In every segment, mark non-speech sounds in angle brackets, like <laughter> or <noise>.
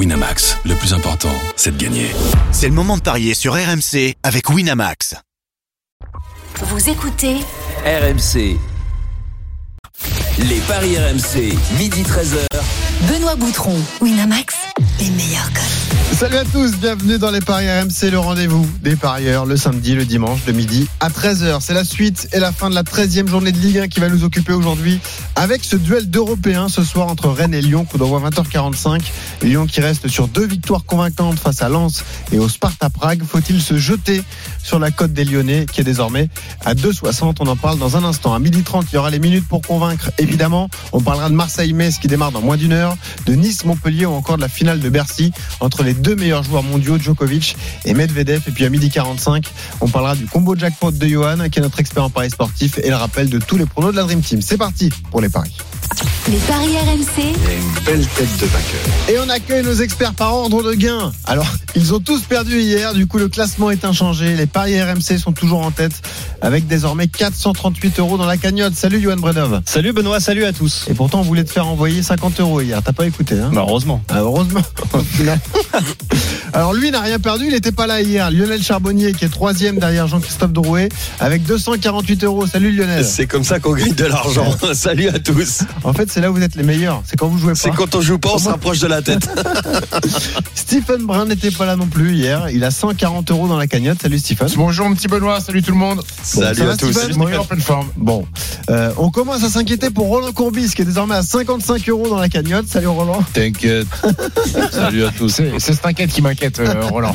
Winamax, le plus important, c'est de gagner. C'est le moment de parier sur RMC avec Winamax. Vous écoutez RMC. Les paris RMC, midi 13h. Benoît Boutron, Winamax, les meilleurs codes. Salut à tous, bienvenue dans les Paris RMC, le rendez-vous des parieurs le samedi, le dimanche, de midi à 13h. C'est la suite et la fin de la 13e journée de Ligue 1 qui va nous occuper aujourd'hui avec ce duel d'Européens ce soir entre Rennes et Lyon, coup d'envoi 20h45. Lyon qui reste sur deux victoires convaincantes face à Lens et au Sparta Prague. Faut-il se jeter sur la cote des Lyonnais qui est désormais à 2,60 On en parle dans un instant. À midi 30, il y aura les minutes pour convaincre, évidemment. On parlera de Marseille-Metz qui démarre dans moins d'une heure, de Nice-Montpellier ou encore de la finale de Bercy entre les deux meilleurs joueurs mondiaux, Djokovic et Medvedev. Et puis à midi 45, on parlera du combo jackpot de Johan, qui est notre expert en paris sportif, et le rappel de tous les pronos de la Dream Team. C'est parti pour les paris. Les paris RMC, une belle tête de vainqueur. Et on accueille nos experts par ordre de gain. Alors, ils ont tous perdu hier, du coup le classement est inchangé. Les paris RMC sont toujours en tête avec désormais 438 euros dans la cagnotte. Salut Johan Bredov. Salut Benoît, salut à tous. Et pourtant on voulait te faire envoyer 50 euros hier. T'as pas écouté hein? Bah heureusement. Ah, heureusement. <laughs> Alors lui n'a rien perdu, il n'était pas là hier. Lionel Charbonnier qui est troisième derrière Jean-Christophe Drouet avec 248 euros. Salut Lionel. C'est comme ça qu'on gagne de l'argent. <laughs> Salut à tous. En fait, c'est là où vous êtes les meilleurs. C'est quand vous jouez pas. C'est quand on joue pas, on se rapproche de la tête. <laughs> Stephen Brun n'était pas là non plus hier. Il a 140 euros dans la cagnotte. Salut Stephen. Bonjour mon petit Benoît, salut tout le monde. Salut à tous. Stephen Bon, en pleine forme. Bon, Euh, on commence à s'inquiéter pour Roland Courbis qui est désormais à 55 euros dans la cagnotte. Salut Roland. T'inquiète. <laughs> Salut à tous. C'est qui m'inquiète, euh, <laughs> Roland.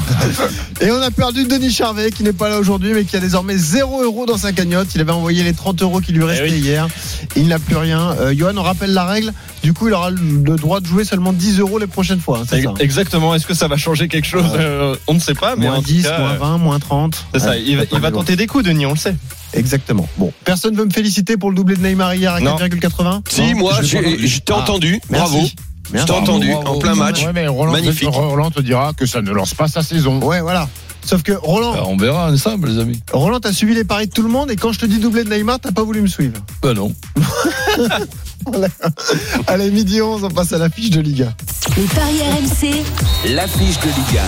Et on a perdu Denis Charvet qui n'est pas là aujourd'hui mais qui a désormais 0 euros dans sa cagnotte. Il avait envoyé les 30 euros qui lui restaient oui. hier. Il n'a plus rien. Euh, Johan, on rappelle la règle. Du coup, il aura le droit de jouer seulement 10 euros les prochaines fois. hein, ça Exactement. Est-ce que ça va changer quelque chose Euh, On ne sait pas, mais Moins en tout 10, cas, moins euh, 20, moins 30. C'est ça. Il va, il va tenter des coups, Denis, on le sait. Exactement. Bon, personne veut me féliciter pour le doublé de Neymar hier à Non. 4,80 Si, Non moi, Je j'ai- entendu. je t'ai Ah, entendu. merci. Bravo. Je t'ai entendu en plein match. Ouais, mais Roland, Magnifique. Roland te dira que ça ne lance pas sa saison. Ouais, voilà. Sauf que Roland, on verra ensemble, les amis. Roland, t'as suivi les paris de tout le monde et quand je te dis doublé de Neymar, t'as pas voulu me suivre. Ben non. <laughs> Allez, midi 11, on passe à la fiche de Liga. les paris RMC, L'affiche de Liga.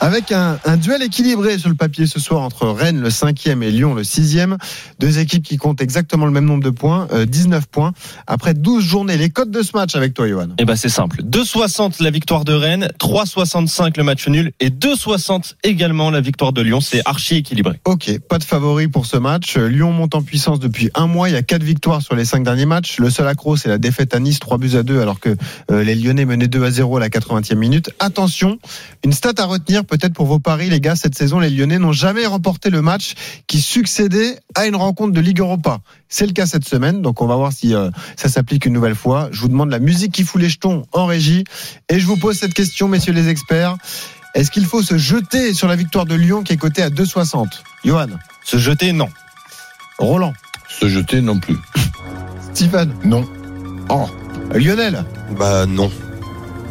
Avec un, un duel équilibré sur le papier ce soir entre Rennes le 5e et Lyon le 6e. Deux équipes qui comptent exactement le même nombre de points, euh, 19 points. Après 12 journées, les codes de ce match avec toi, Johan. Eh ben c'est simple. 2,60 la victoire de Rennes, 3,65 le match nul et 2,60 également la victoire de Lyon. C'est archi équilibré. Ok, pas de favori pour ce match. Lyon monte en puissance depuis un mois. Il y a quatre victoires sur les cinq derniers matchs. Le seul accro, c'est la défaite à Nice, 3 buts à 2, alors que euh, les Lyonnais menaient 2 à 0 à la 80e minute. Attention, une stat à retenir peut-être pour vos paris, les gars. Cette saison, les Lyonnais n'ont jamais remporté le match qui succédait à une rencontre de Ligue Europa. C'est le cas cette semaine, donc on va voir si euh, ça s'applique une nouvelle fois. Je vous demande la musique qui fout les jetons en régie. Et je vous pose cette question, messieurs les experts. Est-ce qu'il faut se jeter sur la victoire de Lyon qui est cotée à 2,60 Johan? Se jeter, non. Roland, Se jeter non plus. Stephen, Non. oh, Lionel, Bah non.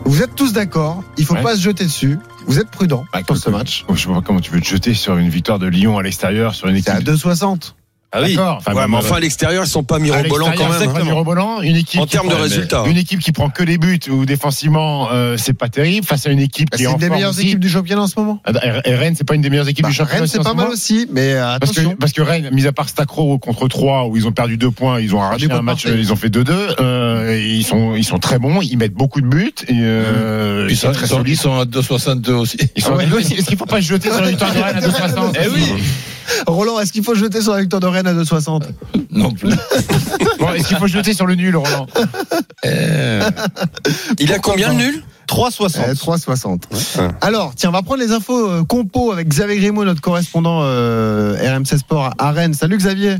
vous êtes tous d'accord, il faut Ouais. pas se jeter dessus, vous êtes prudents Bah, pour ce match. Je sais pas comment tu veux te jeter sur une victoire de Lyon à l'extérieur, sur une C'est équipe. à 2,60. Ah oui. D'accord. Enfin, Ouais, mais bah, enfin, à l'extérieur, ils sont pas mirobolants quand même. hein. pas mirobolant. Une équipe En qui termes de résultats. Une équipe qui prend que les buts ou défensivement, euh, c'est pas terrible. Face à une équipe qui C'est est en une des forme meilleures aussi. équipes du championnat en ce moment. Ah, Et et Rennes, c'est pas une des meilleures équipes Bah, du championnat Rennes, aussi c'est pas ce mal aussi, mais euh, Parce que, attention. parce que Rennes, mis à part Stacro contre 3 où ils ont perdu deux points, ils ont arraché un match, ils ont fait 2-2. Euh, ils sont, ils sont très bons, ils mettent beaucoup de buts. Et, euh, Ils ils sont, très solides. ils sont à 2,62 aussi. Ils sont Ah ouais. Est-ce qu'il faut pas se jeter sur la <laughs> victoire de Rennes à 2,60 Eh oui. Roland, est-ce qu'il faut jeter sur la victoire de Rennes à 2,60 Non plus. <laughs> Bon, Est-ce qu'il faut jeter sur le nul, Roland? Eh, Il a combien le nul? 3,60. Eh, 3,60. Ouais. Alors, tiens, on va prendre les infos euh, compo avec Xavier Grimaud, notre correspondant euh, RMC Sport à Rennes. Salut Xavier.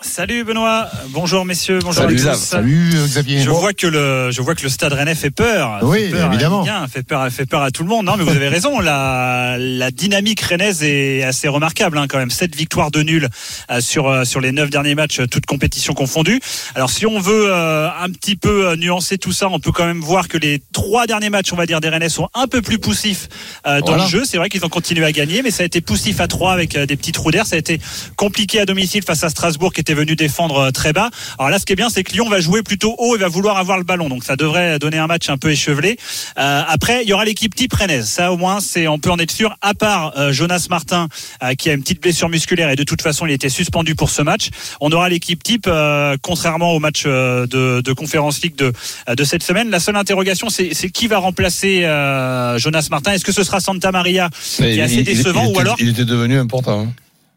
Salut Benoît, bonjour messieurs, bonjour Salut à tous. Xav. Salut euh, Xavier. Je vois que le, je vois que le Stade Rennais fait peur. Oui, fait peur évidemment. À la Ligue 1, fait peur, fait peur à tout le monde. Non, mais vous avez raison. La, la dynamique rennaise est assez remarquable, hein, quand même. Sept victoires de nul euh, sur euh, sur les neuf derniers matchs, toutes compétitions confondues. Alors, si on veut euh, un petit peu euh, nuancer tout ça, on peut quand même voir que les trois derniers matchs, on va dire, des Rennais sont un peu plus poussifs euh, dans Voilà. le jeu. C'est vrai qu'ils ont continué à gagner, mais ça a été poussif à trois avec euh, des petits trous d'air. Ça a été compliqué à domicile face à Strasbourg, qui était était venu défendre euh, très bas. Alors là, ce qui est bien, c'est que Lyon va jouer plutôt haut et va vouloir avoir le ballon. Donc ça devrait donner un match un peu échevelé. Euh, après, il y aura l'équipe type rennaise. Ça, au moins, c'est on peut en être sûr. À part euh, Jonas Martin, euh, qui a une petite blessure musculaire et de toute façon, il était suspendu pour ce match. On aura l'équipe type, contrairement au match de, de Conférence League de, de cette semaine. La seule interrogation, c'est qui va remplacer Jonas Martin. Est-ce que ce sera Santa Maria, qui est assez décevant, il ou alors Il était devenu important. hein.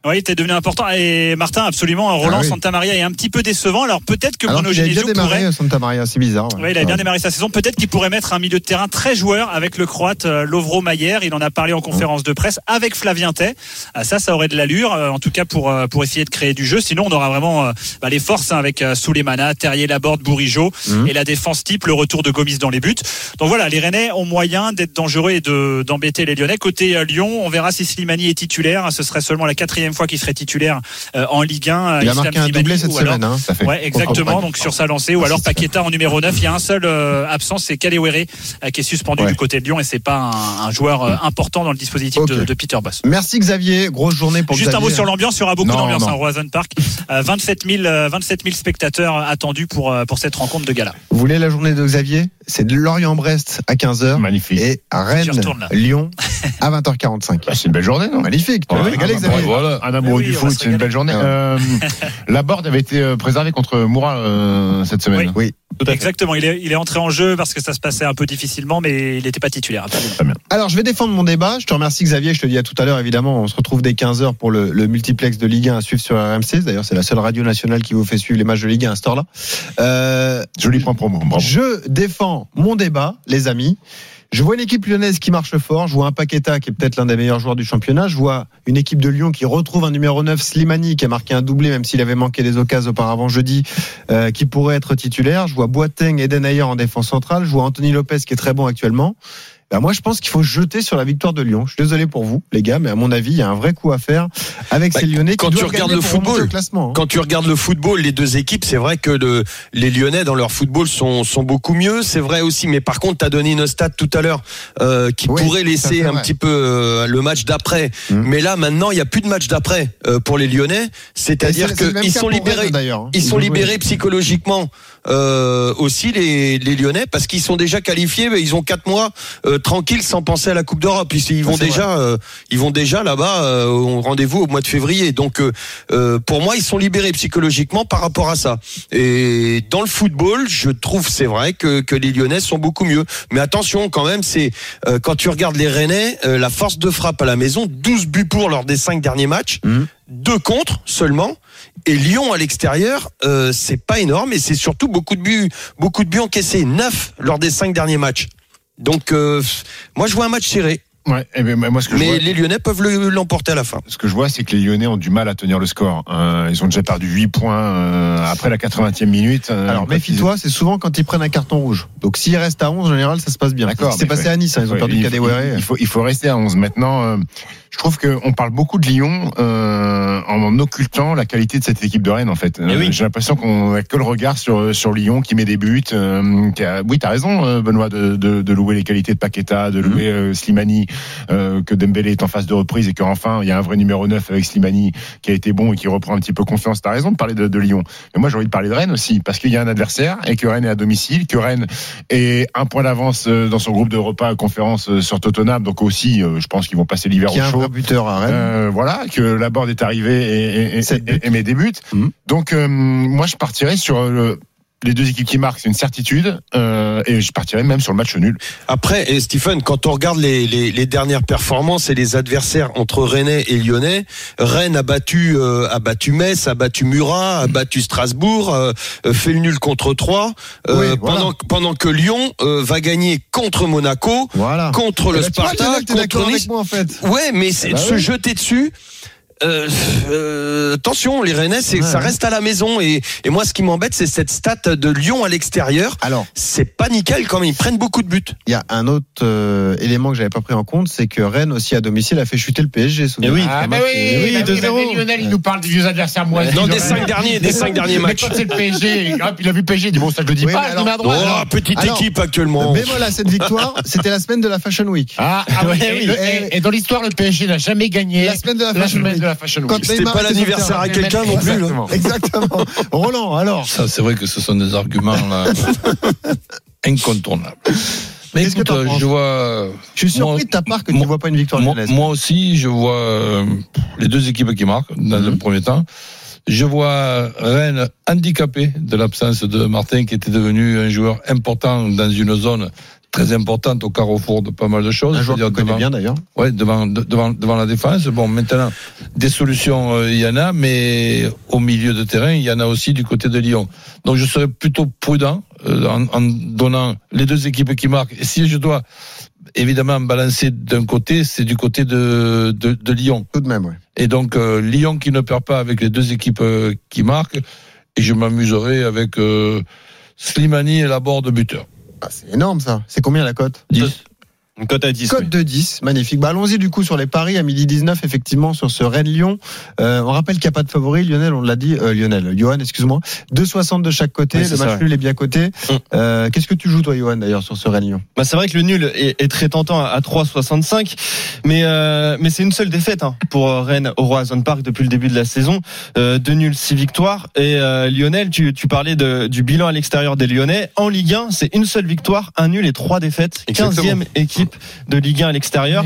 Oui, il était devenu important. Et Martin, absolument, Roland Ah oui. Santa Maria est un petit peu décevant. Alors peut-être que Bruno qu'il avait bien Genesio démarré pourrait. euh, Santa Maria, c'est bizarre. ouais. Oui, il a bien démarré sa saison. Peut-être qu'il pourrait mettre un milieu de terrain très joueur avec le croate euh, Lovro Mayer. Il en a parlé en conférence de presse avec Flavien Tay. Ah, Ça, ça aurait de l'allure, euh, en tout cas pour euh, pour essayer de créer du jeu. Sinon, on aura vraiment bah, les forces hein, avec Souleymana, Terrier, Laborde, Bourigeau Mhm. et la défense type, le retour de Gomis dans les buts. Donc voilà, les Rennais ont moyen d'être dangereux et de d'embêter les Lyonnais. Côté Lyon, on verra si Slimani est titulaire. Ce serait seulement la quatrième fois qu'il serait titulaire euh, en Ligue 1. Il a marqué un doublé cette semaine. hein, ça fait. Ouais, exactement. Donc sur sa lancée, ou Ah, alors. Paqueta en numéro 9. Il y a un seul euh, absent, c'est Kalewere euh, qui est suspendu Ouais. du côté de Lyon et c'est pas un, un joueur euh, important dans le dispositif de, Peter Boss. Merci Xavier, grosse journée pour Juste un mot sur l'ambiance, il y aura beaucoup d'ambiance au Roison Park. Euh, 27 000, euh, 27 000 spectateurs attendus pour, euh, pour cette rencontre de gala. Vous voulez la journée de Xavier? C'est de Lorient-Brest à 15h Magnifique. et là. Rennes-Lyon à 20h45. Bah, c'est une belle journée, non? Magnifique, tu vas Ouais, ah, bah, Xavier. Voilà. Un amoureux Oui, du foot, c'est une belle journée. Euh, <laughs> la board avait été euh, préservée contre Moura euh, cette semaine. Oui. Exactement, il est, il est entré en jeu parce que ça se passait un peu difficilement, mais il n'était pas titulaire. Alors, je vais défendre mon débat. Je te remercie, Xavier. Je te dis à tout à l'heure, évidemment. On se retrouve dès 15h pour le, le multiplex de Ligue 1 à suivre sur RMC. D'ailleurs, c'est la seule radio nationale qui vous fait suivre les matchs de Ligue 1 à ce heure-là. Euh, Joli point promo. Bravo. je défends mon débat, les amis. Je vois une équipe lyonnaise qui marche fort. Je vois un Paqueta qui est peut-être l'un des meilleurs joueurs du championnat. Je vois une équipe de Lyon qui retrouve un numéro 9, Slimani, qui a marqué un doublé, même s'il avait manqué des occasions auparavant jeudi, euh, qui pourrait être titulaire. Je vois Boateng et Denayer en défense centrale. Je vois Anthony Lopez qui est très bon actuellement. Ben moi, je pense qu'il faut jeter sur la victoire de Lyon. Je suis désolé pour vous, les gars, mais à mon avis, il y a un vrai coup à faire avec Bah, ces Lyonnais quand qui tu regardes le football, hein. Quand tu regardes le football, les deux équipes, c'est vrai que le- les Lyonnais dans leur football sont, sont beaucoup mieux. C'est vrai aussi, mais par contre, tu as donné une stat tout à l'heure euh, qui Oui, pourrait laisser un vrai. petit peu euh, le match d'après. Mhm. Mais là, maintenant, il n'y a plus de match d'après euh, pour les Lyonnais. C'est-à-dire qu'ils sont Rennes, libérés. d'ailleurs. hein. Ils sont libérés psychologiquement euh, aussi les, les Lyonnais parce qu'ils sont déjà qualifiés. mais Ils ont quatre mois tranquilles sans penser à la Coupe d'Europe. Ils, ils vont déjà, euh, ils vont déjà là-bas euh, au rendez-vous au mois de février. Donc euh, euh, pour moi, ils sont libérés psychologiquement par rapport à ça. Et dans le football, je trouve c'est vrai que, que les Lyonnais sont beaucoup mieux. Mais attention quand même, c'est quand tu regardes les Rennais, la force de frappe à la maison, 12 buts pour lors des cinq derniers matchs, Mhm. deux contre seulement. Et Lyon à l'extérieur, euh, c'est pas énorme et c'est surtout beaucoup de buts, beaucoup de buts encaissés, neuf lors des cinq derniers matchs. Donc euh, moi je vois un match serré, Ouais, eh ben, moi, ce que je mais vois, les Lyonnais peuvent le- l'emporter à la fin. ce que je vois, c'est que les Lyonnais ont du mal à tenir le score. Euh, ils ont déjà perdu 8 points euh, après la 80e minute. euh, Alors méfie-toi, c'est souvent quand ils prennent un carton rouge. Donc s'ils restent à 11, en général, ça se passe bien. D'accord, C'est passé ouais. à Nice, hein, ils ont Ouais, perdu il, Kadewere. il faut, il faut rester à 11. Maintenant, euh, je trouve qu'on parle beaucoup de Lyon euh, en occultant la qualité de cette équipe de Rennes, en fait. Euh, Eh oui. J'ai l'impression qu'on a que le regard sur, sur Lyon qui met des buts. Euh, qui a- oui, tu as raison, euh, Benoît, de, de, de louer les qualités de Paqueta, de louer euh, Slimani, euh, que Dembélé est en phase de reprise et qu'enfin, il y a un vrai numéro 9 avec Slimani qui a été bon et qui reprend un petit peu confiance. Tu as raison de parler de, de Lyon. Mais moi, j'ai envie de parler de Rennes aussi, parce qu'il y a un adversaire et que Rennes est à domicile, que Rennes est un point d'avance euh, dans son groupe de repas à conférence euh, sur Tottenham. Donc aussi, euh, je pense qu'ils vont passer l'hiver au chaud. Vrai buteur à Rennes. Euh, voilà, que la board est arrivée et, et, et, Sept buts. et- et met des buts. Mhm. Donc euh, moi je partirais sur euh, les deux équipes qui marquent, c'est une certitude, euh, et je partirais même sur le match nul. Après, et Stephen, quand on regarde les, les, les dernières performances et les adversaires entre Rennais et Lyonnais, Rennes a battu, euh, a battu Metz, a battu Murat, a battu Strasbourg, euh, euh, fait le nul contre 3, Oui, voilà. pendant, pendant que Lyon euh, va gagner contre Monaco, Voilà. contre le Eh ben, tu vois, Sparta, contre Nice. moi en fait. Ouais, mais c'est Eh ben de se oui. jeter dessus. Euh, euh, attention, les Rennais, c'est Ouais. ça reste à la maison et, et moi, ce qui m'embête, c'est cette stat de Lyon à l'extérieur. Alors, C'est pas nickel quand même. Ils prennent beaucoup de buts. il y a un autre euh, élément que j'avais pas pris en compte, c'est que Rennes aussi à domicile a fait chuter le PSG. souvenez-vous. Eh oui. Ah, un mais match- oui, oui, bah 2-0. mais Lionel, il nous parle des vieux adversaires moisis. Dans de des cinq derniers, des cinq derniers matchs. c'est le PSG, hop, il a vu PSG, il dit bon, ça je le dis Oui, pas, alors- droite. Oh, Alors- petite Alors, équipe actuellement. Bémol à cette victoire, c'était la semaine de la Fashion Week. Ah, ah oui, <laughs> et, oui. et- et dans l'histoire, le PSG n'a jamais gagné La semaine de la Fashion Week. La Fashion Week. C'était pas l'anniversaire à quelqu'un non plus. là. Exactement. Exactement. <laughs> Roland, alors. Ça, c'est vrai que ce sont des arguments là, <laughs> incontournables. Mais que écoute, penses je vois. Je suis surpris Moi- de ta part que tu ne vois pas une victoire moi aussi, je vois euh, les deux équipes qui marquent dans Mhm. le premier temps. Je vois Rennes handicapé de l'absence de Martin, qui était devenu un joueur important dans une zone très importante au carrefour de pas mal de choses. Un joueur connais devant- bien d'ailleurs. Ouais, devant, de- devant, devant la défense. Bon, maintenant, des solutions, euh, il y en a, mais au milieu de terrain, il y en a aussi du côté de Lyon. Donc, je serais plutôt prudent euh, en, en donnant les deux équipes qui marquent. Et si je dois évidemment balancer d'un côté, c'est du côté de, de, de Lyon. Tout de même, ouais. Et donc, euh, Lyon qui ne perd pas avec les deux équipes euh, qui marquent. Et je m'amuserai avec euh, Slimani et la de buteur. Ah, c'est énorme ça. C'est combien la cote? 10. Une cote à 10. Cote oui. de 10, magnifique. Bah, allons-y du coup sur les paris à midi 19, effectivement, sur ce Rennes-Lyon. Euh, on rappelle qu'il n'y a pas de favori. Lionel, on l'a dit. Euh, Lionel, Johan, excuse-moi. 2,60 de chaque côté. Oui, le match nul est bien coté. Mm. Euh, Qu'est-ce que tu joues, toi, Johan, d'ailleurs, sur ce Rennes-Lyon Bah, c'est vrai que le nul est, est très tentant à, à 3,65, mais euh, mais c'est une seule défaite hein, pour euh, Rennes au Roazhon Park depuis le début de la saison. Euh, deux nuls, six victoires. Et euh, Lionel, tu, tu parlais de, du bilan à l'extérieur des Lyonnais. En Ligue 1, c'est une seule victoire, un nul et trois défaites. Exactement. 15e équipe de Ligue 1 à l'extérieur.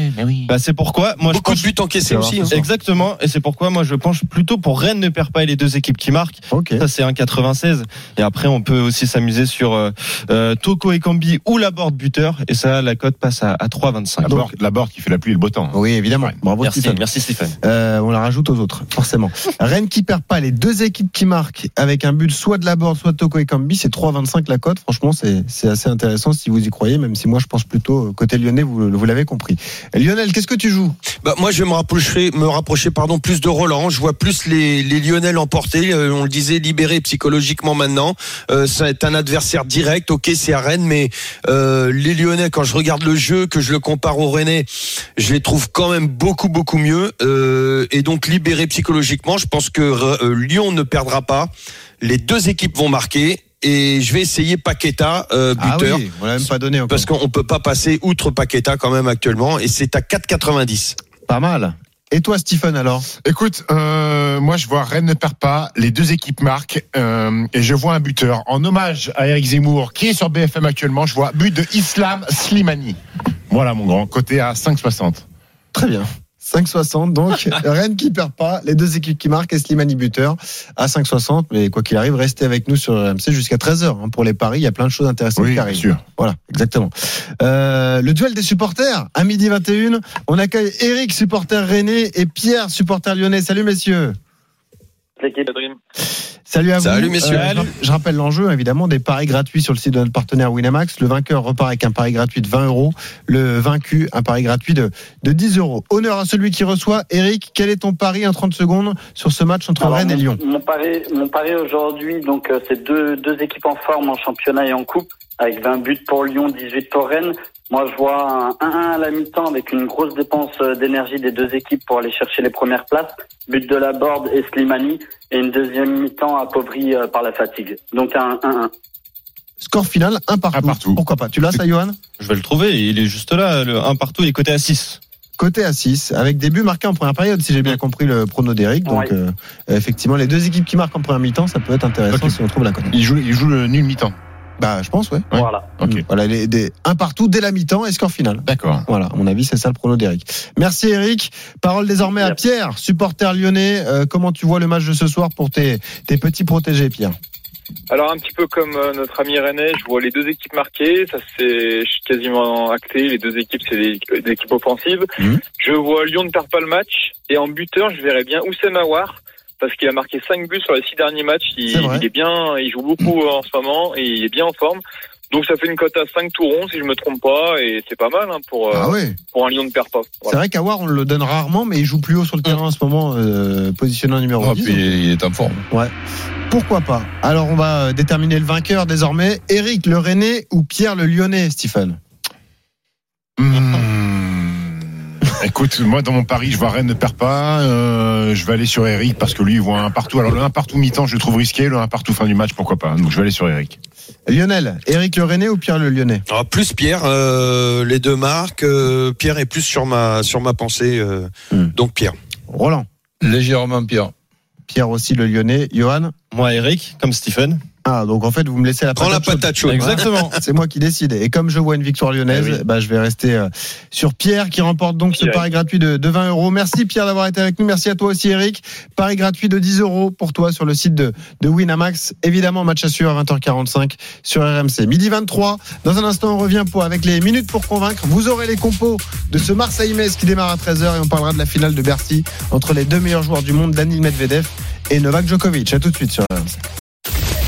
Bah, c'est pourquoi moi je Beaucoup pense de buts encaissés aussi. hein. Exactement, et c'est pourquoi moi je penche plutôt pour Rennes ne perd pas et les deux équipes qui marquent. Ça c'est 1,96. Et après on peut aussi s'amuser sur euh, euh, Toko et Kambi ou la board buteur. Et ça la cote passe à, à 3,25. La Borde qui fait la pluie et le beau temps. Oui, évidemment. Bravo, Merci, Stephen. merci Stéphane. Euh, on la rajoute aux autres, forcément. <laughs> Rennes qui perd pas, les deux équipes qui marquent avec un but soit de la Borde, soit de Toko et Kambi, c'est 3,25 la cote. Franchement, c'est c'est assez intéressant si vous y croyez, même si moi je pense plutôt euh, côté lyonnais, vous, l'avez compris. Lionel, qu'est-ce que tu joues? Bah, moi, je vais me rapprocher, me rapprocher, pardon, plus de Roland. Je vois plus les, les Lyonnais l'emporter. Euh, on le disait, libérés psychologiquement maintenant. Euh, ça est un adversaire direct. Ok, c'est à Rennes, mais euh, les Lyonnais, quand je regarde le jeu, que je le compare aux Rennais, je les trouve quand même beaucoup, beaucoup mieux. Euh, et donc, libérés psychologiquement, je pense que euh, Lyon ne perdra pas. Les deux équipes vont marquer. Et je vais essayer Paqueta, euh, buteur. Ah oui, on l'a même pas donné encore. Parce qu'on peut pas passer outre Paqueta quand même actuellement. Et c'est à 4,90. Pas mal. Et toi, Stephen, alors? Écoute, euh, moi je vois Rennes ne perd pas, les deux équipes marquent euh, et je vois un buteur. En hommage à Eric Zemmour qui est sur BFM actuellement, je vois but de Islam Slimani. Voilà mon grand, côté à 5,60. Très bien. 5,60 donc <laughs> Rennes qui perd pas, les deux équipes qui marquent et Slimani buteur à 5,60 mais quoi qu'il arrive restez avec nous sur RMC jusqu'à 13h hein, pour les paris, il y a plein de choses intéressantes Oui, qui bien arrivent. sûr. Voilà, exactement. Euh, le duel des supporters à midi 21, on accueille Eric supporter rennais et Pierre supporter lyonnais. Salut messieurs. Salut à vous. Salut, messieurs. je, rapp- je rappelle l'enjeu évidemment des paris gratuits sur le site de notre partenaire Winamax. Le vainqueur repart avec un pari gratuit de 20 euros. Le vaincu un pari gratuit de, de 10 euros. Honneur à celui qui reçoit. Eric, quel est ton pari en 30 secondes sur ce match entre Alors, Rennes et Lyon Mon pari, mon pari aujourd'hui, donc euh, c'est deux, deux équipes en forme en championnat et en coupe, avec 20 buts pour Lyon, 18 pour Rennes. Moi, je vois un 1-1 à la mi-temps avec une grosse dépense euh, d'énergie des deux équipes pour aller chercher les premières places. But de la Borde et Slimani, et une deuxième mi-temps appauvrie euh, par la fatigue. Donc un 1-1. Score final, un partout. Un partout. Pourquoi pas Tu l'as ça, Johan? Je vais le trouver, il est juste là, le 1 partout, il est coté à 6. Côté à 6, avec des buts marqués en première période, si j'ai bien compris le prono d'Eric. Donc, Ouais. euh, effectivement, les deux équipes qui marquent en première mi-temps, ça peut être intéressant si on trouve la cote. Il joue, il joue le nul mi-temps. Bah, je pense, ouais. Ouais. Voilà. Ok. Voilà, les, des, un partout dès la mi-temps et score final. D'accord. Voilà, à mon avis, c'est ça le prono d'Eric. Merci Eric. Parole désormais à. Pierre, supporter lyonnais. Euh, comment tu vois le match de ce soir pour tes, tes petits protégés, Pierre? Alors un petit peu comme euh, notre ami René, je vois les deux équipes marquées, ça c'est quasiment acté, les deux équipes c'est des, des équipes offensives. Mhm. Je vois Lyon ne perd pas le match et en buteur je verrais bien Oussem Aouar parce qu'il a marqué 5 buts sur les 6 derniers matchs, il, est bien, il joue beaucoup en ce moment et il est bien en forme. Donc ça fait une cote à 5 tout rond si je me trompe pas et c'est pas mal hein, pour, euh, Ah ouais pour un Lyon ne perd pas. C'est vrai qu'Awar, on le donne rarement, mais il joue plus haut sur le terrain en ce moment, euh, positionné en numéro Ah, 10. puis il est en forme. Pourquoi pas Alors, on va euh, déterminer le vainqueur désormais. Eric le Rennais ou Pierre le Lyonnais, Stephen Hmm. Écoute, moi dans mon pari, je vois Rennes ne perd pas. Euh, je vais aller sur Eric parce que lui il voit un partout. Alors le un partout mi-temps, je le trouve risqué. Le un partout fin du match, pourquoi pas. Donc je vais aller sur Eric. Lionel, Eric le Rennais ou Pierre le Lyonnais? Ah, plus Pierre, euh, les deux marques. euh, Pierre est plus sur ma sur ma pensée. euh, Hmm. Donc Pierre. Roland? Légèrement pire. Pierre aussi, le lyonnais. Johan? Moi, Eric, comme Stephen. Ah, donc en fait, vous me laissez la Prends la patate chaude. patate. Exactement. <laughs> C'est moi qui décide. Et comme je vois une victoire lyonnaise, Eh oui. bah, je vais rester euh, sur Pierre qui remporte donc ce pari gratuit de, de 20 euros. Merci Pierre d'avoir été avec nous. Merci à toi aussi Eric. Pari gratuit de 10 euros pour toi sur le site de, de Winamax. Évidemment, match à suivre à 20h45 sur RMC. Midi 23. Dans un instant, on revient pour, avec les minutes pour convaincre. Vous aurez les compos de ce Marseille-Metz qui démarre à 13h et on parlera de la finale de Bercy entre les deux meilleurs joueurs du monde, Daniil Medvedev et Novak Djokovic. À tout de suite sur RMC.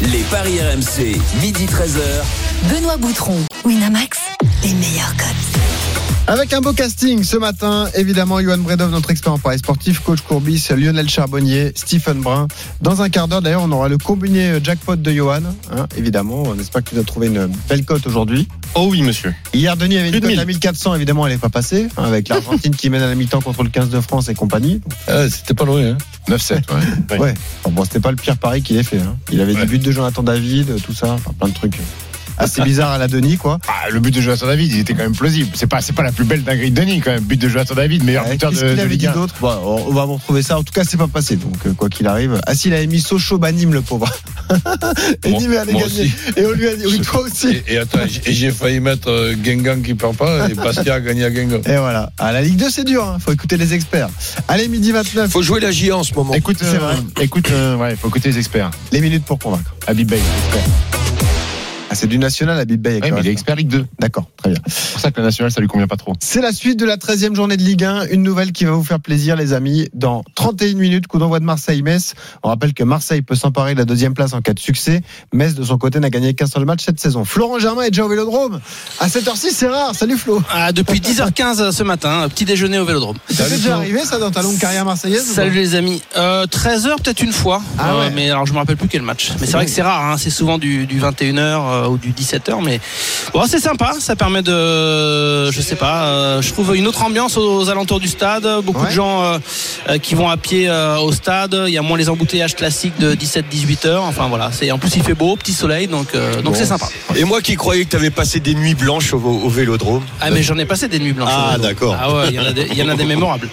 Les paris RMC, midi 13h. Benoît Boutron, Winamax, les meilleurs cotes. Avec un beau casting ce matin, évidemment, Johan Bredov, notre expert en paris sportif, coach Courbis, Lionel Charbonnier, Stephen Brun. Dans un quart d'heure, d'ailleurs, on aura le combiné jackpot de Johan, hein, évidemment. On espère que tu as trouvé une belle cote aujourd'hui. Oh oui, monsieur. Hier, Denis avait une cote à 1000. 1400, évidemment, elle n'est pas passée, hein, avec <laughs> l'Argentine qui mène à la mi-temps contre le 15 de France et compagnie. Ah, C'était pas loin. Hein. 9-7, ouais. <laughs> Oui. Ouais, Enfin, bon, c'était pas le pire pari qu'il ait fait. hein. Il avait des buts de Jonathan David, tout ça, enfin, plein de trucs assez bizarres à la Denis, quoi. Ah, le but de Jonathan David, il était quand même plausible. C'est pas, c'est pas la plus belle dinguerie de Denis, quand même. But de Jonathan David, meilleur Ouais, buteur de, Qu'est-ce qu'il de avait Ligue dit 1. d'autre Bon, on va vous retrouver ça. En tout cas, c'est pas passé. Donc, euh, quoi qu'il arrive. Ah, s'il avait mis Sochaux Banim, le pauvre. <laughs> et Moi- dit, mais allez gagner. Et on lui a dit, oui, toi aussi. Et, et attends, j'ai- et j'ai failli mettre euh, Guingamp qui perd pas et Bastia a gagné à Guingamp. Et voilà. À la Ligue 2, c'est dur. Hein. Faut écouter les experts. Allez, midi 29. Faut jouer la J en ce moment. Écoute, C'est euh, vrai. écoute, euh, ouais, faut écouter les experts. Les minutes pour convaincre. Habib Bey, expert. Ah, c'est du national, Habib Bey. mais il est expert Ligue 2. D'accord, très bien. C'est pour ça que le national, ça lui convient pas trop. C'est la suite de la 13e journée de Ligue 1. Une nouvelle qui va vous faire plaisir, les amis. Dans 31 minutes, coup d'envoi de Marseille-Metz. On rappelle que Marseille peut s'emparer de la deuxième place en cas de succès. Metz, de son côté, n'a gagné qu'un seul match cette saison. Florent Germain est déjà au vélodrome. À 7h06, c'est rare. Salut Flo. Ah, depuis 10h15 ce matin, petit déjeuner au Vélodrome. Ça t'est déjà arrivé, ça, dans ta longue carrière marseillaise Salut les amis. Euh, 13h peut-être une fois, Ah Euh, ouais. mais alors je me rappelle plus quel match. Mais c'est vrai que c'est rare, hein, c'est souvent du, du 21h euh, ou du 17h, mais bon, c'est sympa. Ça permet de, je sais pas, euh, je trouve une autre ambiance aux, alentours du stade. Beaucoup Ouais. de gens euh, euh, qui vont à pied au stade. Il y a moins les embouteillages classiques de 17-18 h Enfin voilà, c'est en plus il fait beau, petit soleil, donc donc c'est sympa. Et moi qui croyais que tu avais passé des nuits blanches au, au vélodrome. Ah mais j'en ai passé des nuits blanches. Ah, d'accord. Ah ouais, il y en a des, il y en a des <laughs> mémorables.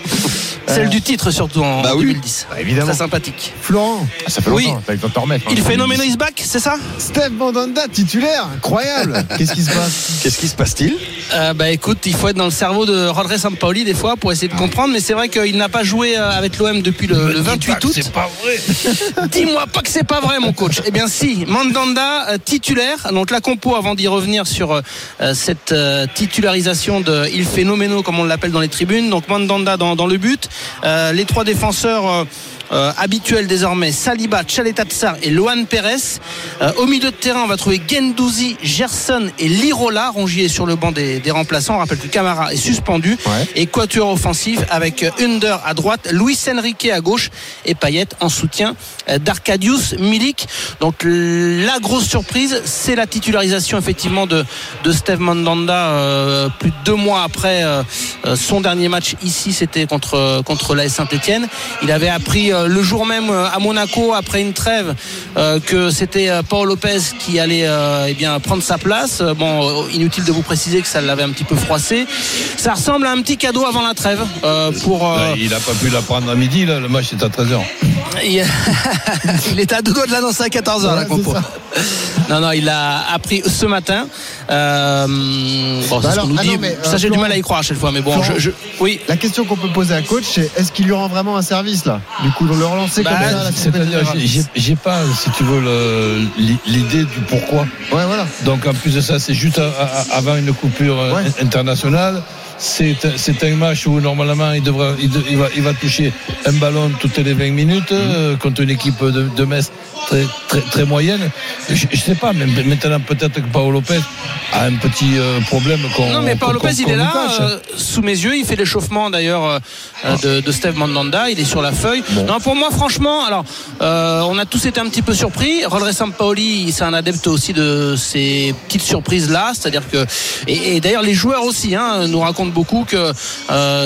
Celle du titre surtout en Bah oui. 2010. évidemment. Très sympathique. Florent, Ah, ça fait Oui. longtemps, t'as t'en remettre. hein. Il phénomène is back, c'est ça? Steph Mandanda, titulaire. Incroyable. <laughs> Qu'est-ce qui se passe? Qu'est-ce qui se passe-t-il? Euh, bah écoute, il faut être dans le cerveau de Rodré Sampaoli des fois pour essayer de comprendre, mais c'est vrai qu'il n'a pas joué euh, avec l'OM depuis le, le 28 août. C'est pas vrai. <laughs> Dis-moi pas que c'est pas vrai, mon coach. Eh bien, si, Mandanda euh, titulaire. Donc la compo, avant d'y revenir sur euh, cette euh, titularisation de Il Phénoméno, comme on l'appelle dans les tribunes. Donc Mandanda dans, dans le but. Euh, les trois défenseurs. Euh, habituels désormais Saliba, Tchaletatsar et Lohan Perez. Euh, au milieu de terrain, on va trouver Gendouzi, Gerson et Lirola. Rongier est sur le banc des, des remplaçants. On rappelle que Camara est suspendu. Ouais. Et quatuor offensif avec euh, Under à droite, Luis Enrique à gauche et Payet en soutien euh, d'Arcadius Milik. Donc la grosse surprise, c'est la titularisation effectivement de, de Steve Mandanda euh, plus de deux mois après son dernier match ici, c'était contre, contre l'AS Saint-Etienne. Il avait appris le jour même euh, à Monaco, après une trêve, euh, que c'était euh, Paul Lopez qui allait eh bien, prendre sa place. Bon, inutile de vous préciser que ça l'avait un petit peu froissé. Ça ressemble à un petit cadeau avant la trêve pour... Ouais, il a pas pu la prendre à midi, là. le match est à 13h. <laughs> il était <laughs> à deux doigts de l'annoncer à 14h la compo. <laughs> Non, non, il l'a appris ce matin. Euh, bon, Bah alors, ah non, mais, euh, ça, j'ai du mal à y croire à chaque fois. Mais bon, Florent- je, je- oui. La question qu'on peut poser à coach, c'est est-ce qu'il lui rend vraiment un service là Du coup, le relancer Bah, comme ça, C'est-à-dire, j'ai- pas, si tu veux, l'idée du pourquoi. Ouais, voilà. Donc en plus de ça, c'est juste avant une coupure euh, Ouais. internationale. C'est un match où normalement il, devra, il, de- il va, il va toucher un ballon toutes les 20 minutes Mhm. euh, contre une équipe de, de Metz très, très, très moyenne. Je, je sais pas, mais maintenant peut-être que Paolo Lopez a un petit euh, problème qu'on Non, mais Paul qu'on- Lopez, il est là, euh, sous mes yeux. Il fait l'échauffement d'ailleurs euh, de, de Steve Mandanda. Il est sur la feuille. Non, pour moi, franchement, alors, euh, on a tous été un petit peu surpris. Rodré Sampaoli, c'est un adepte aussi de ces petites surprises-là. C'est-à-dire que, et, et d'ailleurs, les joueurs aussi hein, nous racontent beaucoup que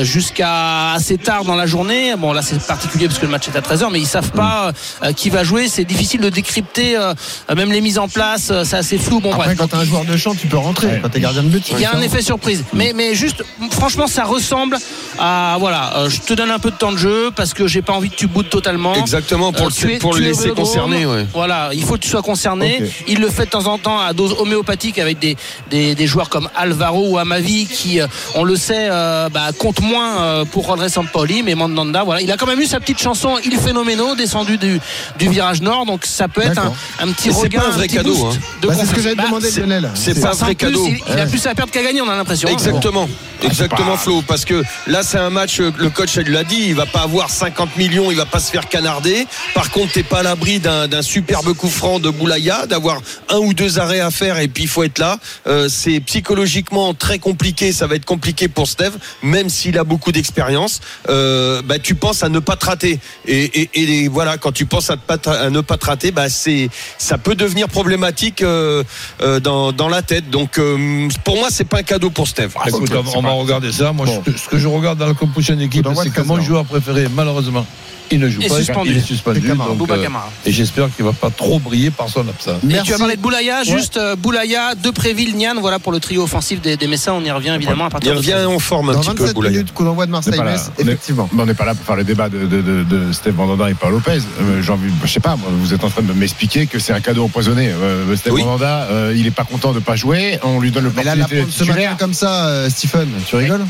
jusqu'à assez tard dans la journée, bon là c'est particulier parce que le match est à 13h, mais ils savent pas euh, qui va jouer. C'est difficile difficile de décrypter euh, même les mises en place. euh, C'est assez flou. Bon, Après, bref. quand t'es un joueur de champ, tu peux rentrer. Quand t'es gardien de but, Il y a un effet surprise. Mais, mais juste, franchement, ça ressemble à. Voilà, euh, je te donne un peu de temps de jeu parce que j'ai pas envie que tu boudes totalement. Exactement, pour, Euh, le, tu es- pour tu le laisser. Ouais. Voilà, il faut que tu sois concerné. Il le fait de temps en temps à dose homéopathique avec des, des, des joueurs comme Alvaro ou Amavi qui, euh, on le sait, euh, bah, comptent moins euh, pour Rodré Sampoli. Mais Mandanda, voilà, il a quand même eu sa petite chanson Il Phénoméno descendu du, du virage nord. Donc ça peut être un, un petit Et c'est regard, pas un vrai petit cadeau, hein. Bah, c'est ce que j'avais Bah, demandé, Lionel. c'est pas un vrai plus, cadeau. Il, il a plus à perdre qu'à gagner, on a l'impression. hein. Exactement, exactement Flo, parce que là c'est un match, euh, le coach elle l'a dit, il va pas avoir 50 millions, il va pas se faire canarder. Par contre, t'es pas à l'abri d'un d'un superbe coup franc de Boulaya, d'avoir un ou deux arrêts à faire et puis il faut être là. Euh, c'est psychologiquement très compliqué, ça va être compliqué pour Steve, même s'il a beaucoup d'expérience. Euh, bah, tu penses à ne pas te rater et, et, et voilà, quand tu penses à, te pas te- à ne pas te rater, bah c'est ça peut devenir problématique euh, euh, dans, dans la tête. Donc euh, pour moi, c'est pas un cadeau pour Steve. Écoute, on, on va regarder ça. Moi, Bon. je- ce que je regarde dans la composition d'équipe, d'envoi c'est que mon 13 heures. joueur préféré, malheureusement, il ne joue Et pas. suspendu. Il est suspendu. Camara. donc, euh, Camara. et j'espère qu'il va pas trop briller par son absence. Et Merci. tu as parlé de Boulaya, juste euh, Boulaya, Depréville, Nian, voilà pour le trio offensif des, des Messins. On y revient évidemment à Il partir de revient en forme un Dans petit peu, 27 Boulaya. minutes, coup d'envoi de n'est est- effectivement. Mais on n'est pas là pour faire le débat de, de, de, de Steve Mandanda et Paul Lopez. Euh, J'ai envie, je sais pas, moi, vous êtes en train de m'expliquer que c'est un cadeau empoisonné. Euh, Steve Oui. Mandanda, euh, il est pas content de pas jouer. On lui donne Mais là, la ce matin comme ça, euh, Stephen, tu rigoles?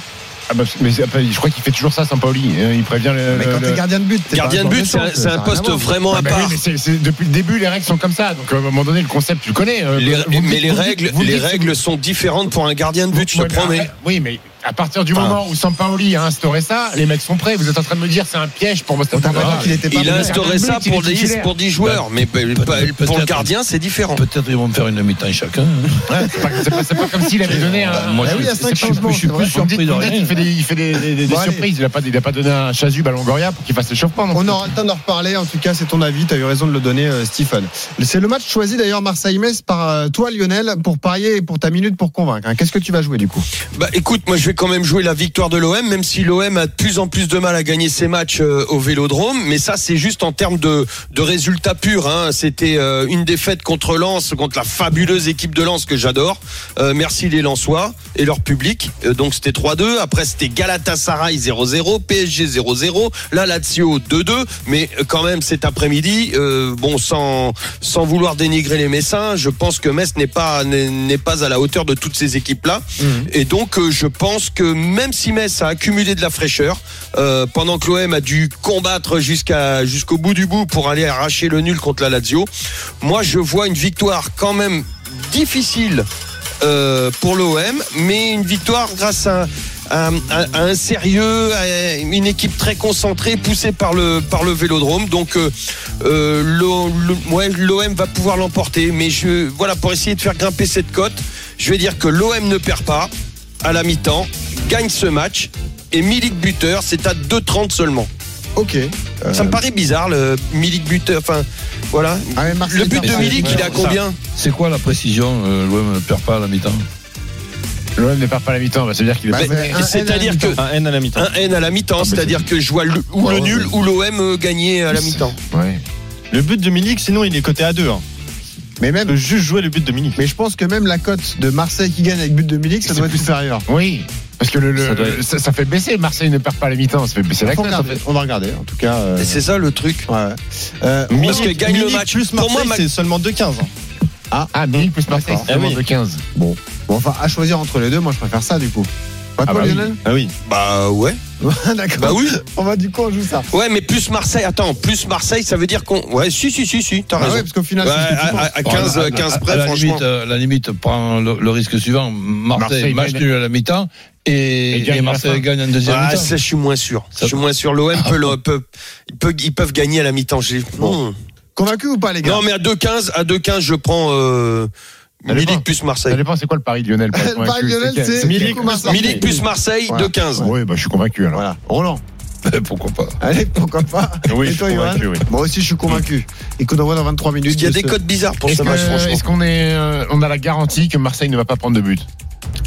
Ah bah, mais c'est- après, je crois qu'il fait toujours ça, Saint-Pauli. Euh, Il prévient le. Mais quand le- t'es gardien de but, Gardien pas de but, c'est un, poste à vraiment Ah à bah oui, part. c'est- depuis le début, les règles sont comme ça. Donc, à un moment donné, le concept, tu le connais. Les, me mais dites- les dites- règles, les règles sont différentes pour un gardien de but, je te promets. après- Oui, mais à partir du Enfin- moment où Sampaoli a instauré ça, les mecs sont prêts. Vous êtes en train de me dire c'est un piège pour Steve On t'a pas Mandanda. dit qu'il était pas Il a instauré ça pour, il est 10, titulaire. pour 10 joueurs, mais pas- peut-être- pas- pour le gardien, c'est différent. Peut-être ils vont me faire une mi-temps chacun. Ouais, c'est pas, comme s'il avait donné un. Moi, je, oui, il y a c'est cinq pas- je suis changements, plus- surpris de rien. qu'il fait des, il fait des, des- des Bon, allez. surprises. Il a pas, il a pas donné un chasuble à Longoria pour qu'il fasse l'échauffement. On aura le temps d'en reparler. En tout cas, c'est ton avis. Tu as eu raison de le donner, euh, Stephen. C'est le match choisi d'ailleurs Marseille-Metz par euh, toi, Lionel, pour parier et pour ta minute pour convaincre. hein. Qu'est-ce que tu vas jouer du coup? Bah écoute, moi je vais quand même jouer la victoire de l'OM, même si l'OM a de plus en plus de mal à gagner ses matchs euh, au Vélodrome. Mais ça, c'est juste en termes de, de résultats purs. Hein. C'était euh, une défaite contre Lens, contre la fabuleuse équipe de Lens que j'adore. Euh, merci les Lensois et leur public. Donc c'était 3-2. Après c'était Galatasaray 0-0, PSG 0-0, la Lazio 2-2. Mais quand même cet après-midi, euh, bon sans sans vouloir dénigrer les Messins, je pense que Metz n'est pas n'est pas à la hauteur de toutes ces équipes là. Et donc, euh, je pense que même si Metz a accumulé de la fraîcheur, euh, pendant que l'OM a dû combattre jusqu'à jusqu'au bout du bout pour aller arracher le nul contre la Lazio, moi, je vois une victoire quand même difficile euh, pour l'OM, mais une victoire grâce à, un sérieux, à une équipe très concentrée, poussée par le par le Vélodrome. Donc, euh, l'OM va pouvoir l'emporter, mais je voilà pour essayer de faire grimper cette cote, je vais dire que l'OM ne perd pas à la mi-temps, gagne ce match et Milik buteur, c'est à 2,30 seulement. Ok. Euh, Ça me paraît bizarre le Milik buteur. Enfin, voilà. ah, Le but de. Milik, il est à combien C'est quoi la précision euh, L'OM ne perd pas à la mi-temps L'OM ne perd pas la mi-temps. bah, ça veut dire qu'il est Bah, pas. C'est-à-dire N à la que Un N à la mi-temps. un N à la mi-temps, mais c'est-à-dire que je vois le, ou Ouais, le nul ouais. ou l'OM euh, gagner à la mi-temps. Ouais. Le but de Milik, sinon il est coté à 2. Hein. Mais même. juste jouer le but de Milik. Mais je pense que même la cote de Marseille qui gagne avec but de Milik, ça doit être plus- supérieur. Oui. Parce que le, le- Ça doit être- ça, ça fait baisser. Marseille ne perd pas la mi-temps. Ça fait baisser la cote. On va regarder. En tout cas. euh, Et c'est ça le truc. ouais. Euh, Parce que gagne le match. plus Pour moi, Marseille, ma- c'est seulement 2-15. hein. Ah, Milik plus Marseille, c'est Ah seulement oui. de 15. bon. bon, enfin, à choisir entre les deux, moi je préfère ça du coup. Pas Ah toi, bah oui. Lionel Ah oui. Bah ouais. <laughs> D'accord. Bah oui. On va du coup, on joue ça. Ouais, mais plus Marseille. Attends, plus Marseille, ça veut dire qu'on. Ouais, si, si, si, si. T'as Ah raison. ouais, parce qu'au final, Ouais, à, à- à 15, À la- 15 à près, la franchement. limite, euh, la limite prend le, le risque suivant. Marseille, Marseille match nul à la mi-temps et, Et gagne et à Marseille gagne en deuxième Ah, mi-temps. ça, je suis moins sûr. Ça- Je suis moins sûr. L'OM peut, le- peut- ils peuvent, ils peuvent gagner à la mi-temps. Bon. Hmm. Convaincu ou pas, les gars Non, mais à 2-15, à 2-15, je prends euh. Milik plus Ça Marseille. dépend, c'est quoi le pari de Lionel? <laughs> Le pari de Lionel, c'est Milik plus Marseille, Voilà. 2-15. Oui, bah, je suis convaincu alors. Voilà. Roland. <laughs> Pourquoi pas? Allez, pourquoi pas? Oui, Et je toi, suis Johan? convaincu, oui. Moi aussi, je suis convaincu. Écoute, on voit dans 23 minutes. Il y a de des ce- codes bizarres pour ce match, franchement. est-ce qu'on est, euh, on a la garantie que Marseille ne va pas prendre de but?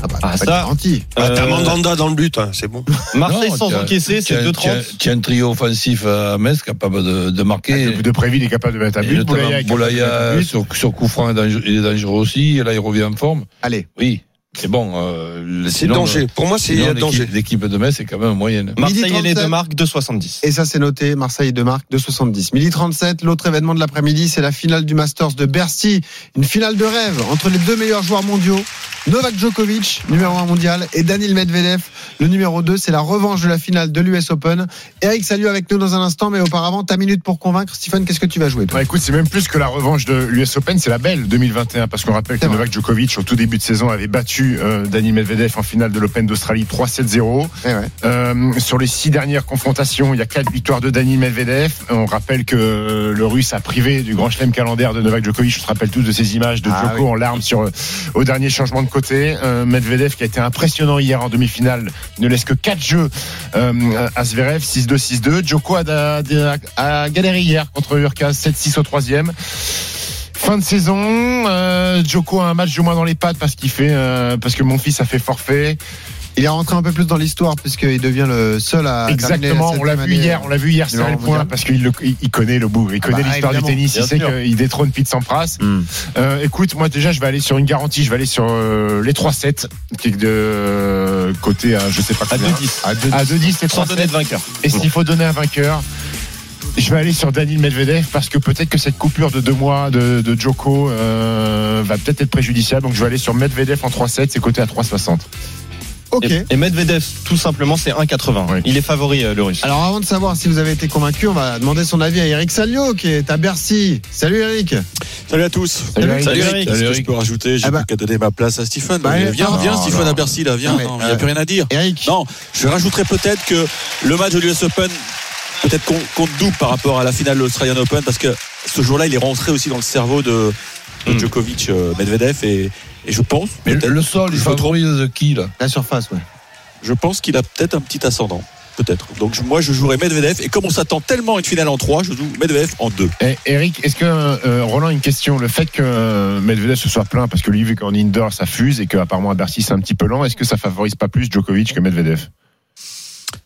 Ah bah, Ah, ça, garanti. Ah, T'as Euh, Mandanda dans le but, hein, c'est bon. Marseille Non, sans encaisser, c'est tiens, 2-30. tiens, un trio offensif à Metz capable de, de marquer. De, de Préville est capable de mettre un but. Boulaya sur, sur coup franc est dangereux, il est dangereux aussi. Et là, il revient en forme. Allez. Oui. C'est bon. Euh, le- C'est danger. Pour moi, c'est danger. l'équipe- L'équipe de Metz est quand même moyenne. Marseille et les 37. deux marques, 2,70. Et ça, c'est noté. Marseille de marque de 70. Midi 37, l'autre événement de l'après-midi, c'est la finale du Masters de Bercy. Une finale de rêve entre les deux meilleurs joueurs mondiaux. Novak Djokovic, numéro 1 mondial, et Daniil Medvedev, le numéro 2. C'est la revanche de la finale de l'US Open. Eric, salut avec nous dans un instant, mais auparavant, ta minute pour convaincre. Stephen, qu'est-ce que tu vas jouer, toi? Ouais, écoute, c'est même plus que la revanche de l'US Open, c'est la belle 2021, parce qu'on rappelle que. Novak Djokovic, au tout début de saison, avait battu euh, Dani Medvedev en finale de l'Open d'Australie 3-7-0. Eh ouais. Euh, sur les six dernières confrontations, il y a quatre victoires de Dani Medvedev. On rappelle que euh, le Russe a privé du grand chelem calendaire de Novak Djokovic. Je te rappelle tous de ces images de Ah Djoko oui. en larmes sur euh, au dernier changement de côté. Euh, Medvedev qui a été impressionnant hier en demi-finale, ne laisse que quatre jeux à Zverev 6-2 6-2. Djoko a, a, a galéré hier contre Urkaz 7-6 au troisième. Fin de saison, euh, Djoko a un match du moins dans les pattes parce qu'il fait euh, parce que mon fils a fait forfait. Il est rentré un peu plus dans l'histoire puisqu'il devient le seul à. Exactement, on l'a vu hier, on l'a vu hier serrer le point parce qu'il le- il connaît le bout, il connaît bah, l'histoire du tennis, il sait qu'il détrône Pete Sampras. Hmm. Euh, écoute, moi déjà je vais aller sur une garantie, je vais aller sur euh, les 3 7 qui est de euh, côté à je sais pas À combien. 2-10. À 2 à 2 10 les Sans 3 donner de vainqueur. Et s'il faut donner un vainqueur, je vais aller sur Daniel Medvedev parce que peut-être que cette coupure de deux mois de, de Djoko euh, va peut-être être préjudiciable. Donc je vais aller sur Medvedev en 3-7, c'est coté à 3,60. Ok. Et, et Medvedev, tout simplement, c'est 1,80. Oui. Il est favori, euh, le russe. Alors avant de savoir si vous avez été convaincu, on va demander son avis à Eric Salio qui est à Bercy. Salut Eric. Salut à tous. Salut, Eric. Salut, Eric. Qu'est-ce que je peux rajouter J'ai Ah bah. plus qu'à donner ma place à Stephen. Bah, viens, viens, non, Stephen non. à Bercy, là, viens. Non, mais, Non, Il n'y a euh, plus rien à dire. Eric. Non, je rajouterais peut-être que le match de l'US Open, peut-être qu'on compte double par rapport à la finale de l'Australian Open, parce que ce jour-là, il est rentré aussi dans le cerveau de, de Mm. Djokovic, euh, Medvedev, et, et je pense, Mais le sol, il favorise qui, là La surface, ouais. je pense qu'il a peut-être un petit ascendant. Peut-être. Donc moi, je jouerais Medvedev, et comme on s'attend tellement à une finale en 3, je joue Medvedev en 2. Eh, Eric, est-ce que euh, Roland une question? Le fait que euh, Medvedev se soit plein parce que lui vu qu'en indoor ça fuse et qu'apparemment à Bercy c'est un petit peu lent, est-ce que ça favorise pas plus Djokovic que Medvedev?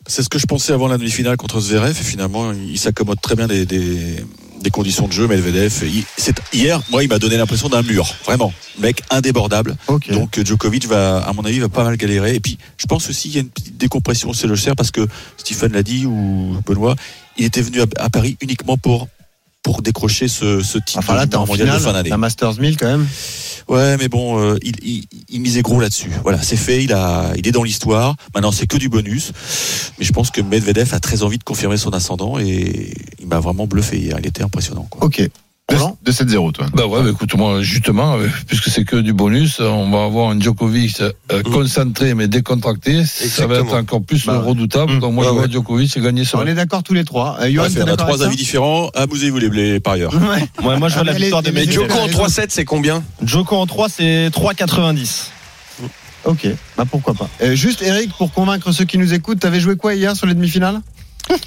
C'est ce que je pensais avant la demi-finale contre Zverev et finalement il s'accommode très bien des, des, des conditions de jeu Medvedev. Il- c'est- hier, moi il m'a donné l'impression d'un mur, vraiment, mec indébordable. Ok. Donc Djokovic va, à mon avis, va pas mal galérer. Et puis je pense aussi qu'il y a une petite décompression chez le Cher parce que Stephen l'a dit ou Benoît, il était venu à, à Paris uniquement pour pour décrocher ce, ce titre Enfin là, de t'es en mondial de fin finale. d'année. T'as Masters 1000 quand même. Ouais, mais bon, euh, il, il, il misait gros là-dessus. Voilà, c'est fait. Il a, il est dans l'histoire. Maintenant, c'est que du bonus. Mais je pense que Medvedev a très envie de confirmer son ascendant et il m'a vraiment bluffé hier. Il était impressionnant. Quoi. Ok. Roland De 7-0 toi. Bah ouais, bah écoute, moi, justement, euh, puisque c'est que du bonus, on va avoir un Djokovic euh, Mm. concentré mais décontracté. Ça va être Exactement. encore plus Bah redoutable. Mm. Donc moi, je vois ouais. Djokovic gagner sur On est d'accord tous les trois. Euh, Johan, t'es on a trois avis différents. Amusez-vous les, les parieurs. ça <laughs> Ouais. Ouais, moi, je vois la Allez, victoire de Medvedev. Djoko en les- 3-7, c'est combien Djoko en 3, c'est 3,90. Ok. Bah pourquoi pas. Euh, juste Eric, pour convaincre ceux qui nous écoutent, t'avais joué quoi hier sur les demi-finales?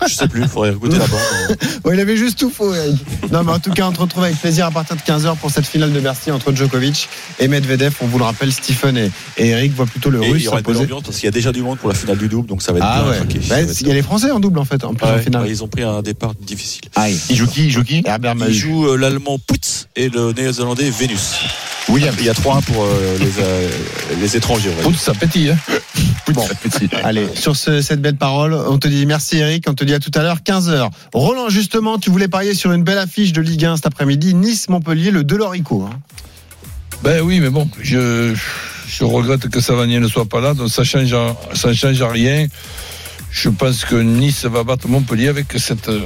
Je sais plus, il faudrait écouter <laughs> la bande. Ouais, il avait juste tout faux, Eric. Non, mais en tout cas, on te retrouve avec plaisir à partir de 15h pour cette finale de Bercy entre Djokovic et Medvedev. On vous le rappelle, Stephen et, et Eric voient plutôt le Et il russe y aura une belle ambiance parce qu'il y a déjà du monde pour la finale du double, donc ça va être Ah bien ouais. Bah, Il y a les Français en double en fait, en plus en finale. ils ont pris un départ difficile. Aïe. Il joue qui Il joue qui? Herbert Il Mahut. joue euh, l'allemand Putz et le néo-zélandais Vénus. William. Il y a 3-1 pour euh, les, euh, les étrangers. on va dire. Outre, ça pétille, hein. Bon. Allez, sur ce- cette belle parole, on te dit merci Eric, on te dit à tout à l'heure, 15h. Roland, justement, tu voulais parier sur une belle affiche de Ligue 1 cet après-midi, Nice-Montpellier, le Delorico. Hein. Ben oui, mais bon, je, je regrette que Savanier ne soit pas là, donc ça change, à- ça change à rien. Je pense que Nice va battre Montpellier avec cette, euh,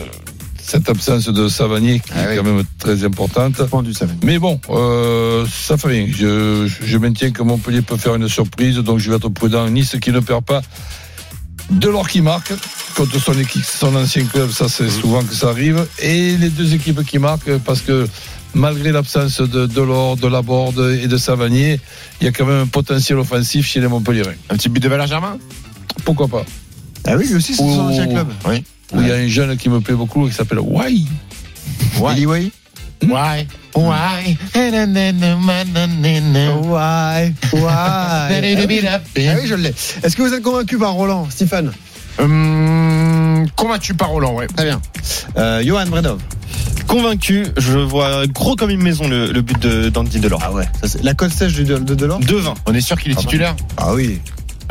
cette absence de Savanier qui Ah est oui. quand même très importante. Mais bon, euh, ça fait rien. Je, je maintiens que Montpellier peut faire une surprise, donc je vais être prudent. Nice qui ne perd pas. Delors qui marque contre son équipe, son ancien club, ça c'est souvent que ça arrive. Et les deux équipes qui marquent parce que malgré l'absence de Delors, de Laborde et de Savanier, il y a quand même un potentiel offensif chez les Montpellierins. Un petit but de Valère Germain? Pourquoi pas? Ah oui, lui aussi, c'est son ancien club. Oui. Où Il y a un jeune qui me plaît beaucoup qui s'appelle Wai. Eli Way Why? Why? Why? Why? Ah oui, je l'ai. Est-ce que vous êtes convaincu par Roland, Stephen Hum, convaincu par Roland, ouais. Très bien. Euh, Johan Bredov. Convaincu, je vois gros comme une maison le, le but de d'Andy Delors. Ah ouais. Ça, la cote sèche de, de Delors? 2-20. On est sûr qu'il est titulaire? Ah oui.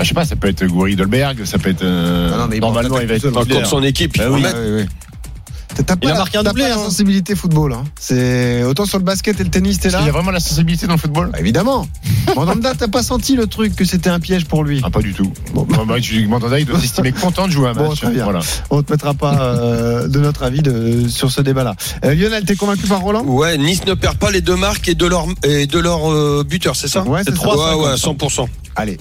Ah, Je sais pas, ça peut être Goury Dolberg, ça peut être. euh, Ah non, mais il normalement, il va être. seul. Contre son équipe, il Bah oui, oui, oui. T'as pas, Il a la- marqué un t'as doublé, pas la hein. sensibilité football. Hein. C'est autant sur le basket et le tennis, t'es là. qu'il y a vraiment la sensibilité dans le football Bah, évidemment. <laughs> Mandanda, t'as pas senti le truc que c'était un piège pour lui? Ah, pas du tout. Bon, bah, tu Mandanda, il doit s'estimer content de jouer un Bon, match. très bien. Voilà. On te mettra pas euh, de notre avis de, sur ce débat-là. Euh, Lionel, t'es convaincu par Roland? Ouais, Nice ne perd pas les deux marques et de leur, et de leur euh, buteur, c'est ça? Ouais, c'est ça. Ouais, ouais, 100%. Allez,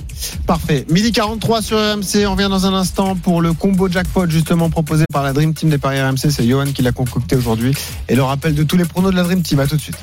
parfait. Midi 43 sur RMC. On revient dans un instant pour le combo jackpot justement proposé par la Dream Team des Paris RMC. C'est Johan qui l'a concocté aujourd'hui. Et le rappel de tous les pronos de la Dream Team. À tout de suite.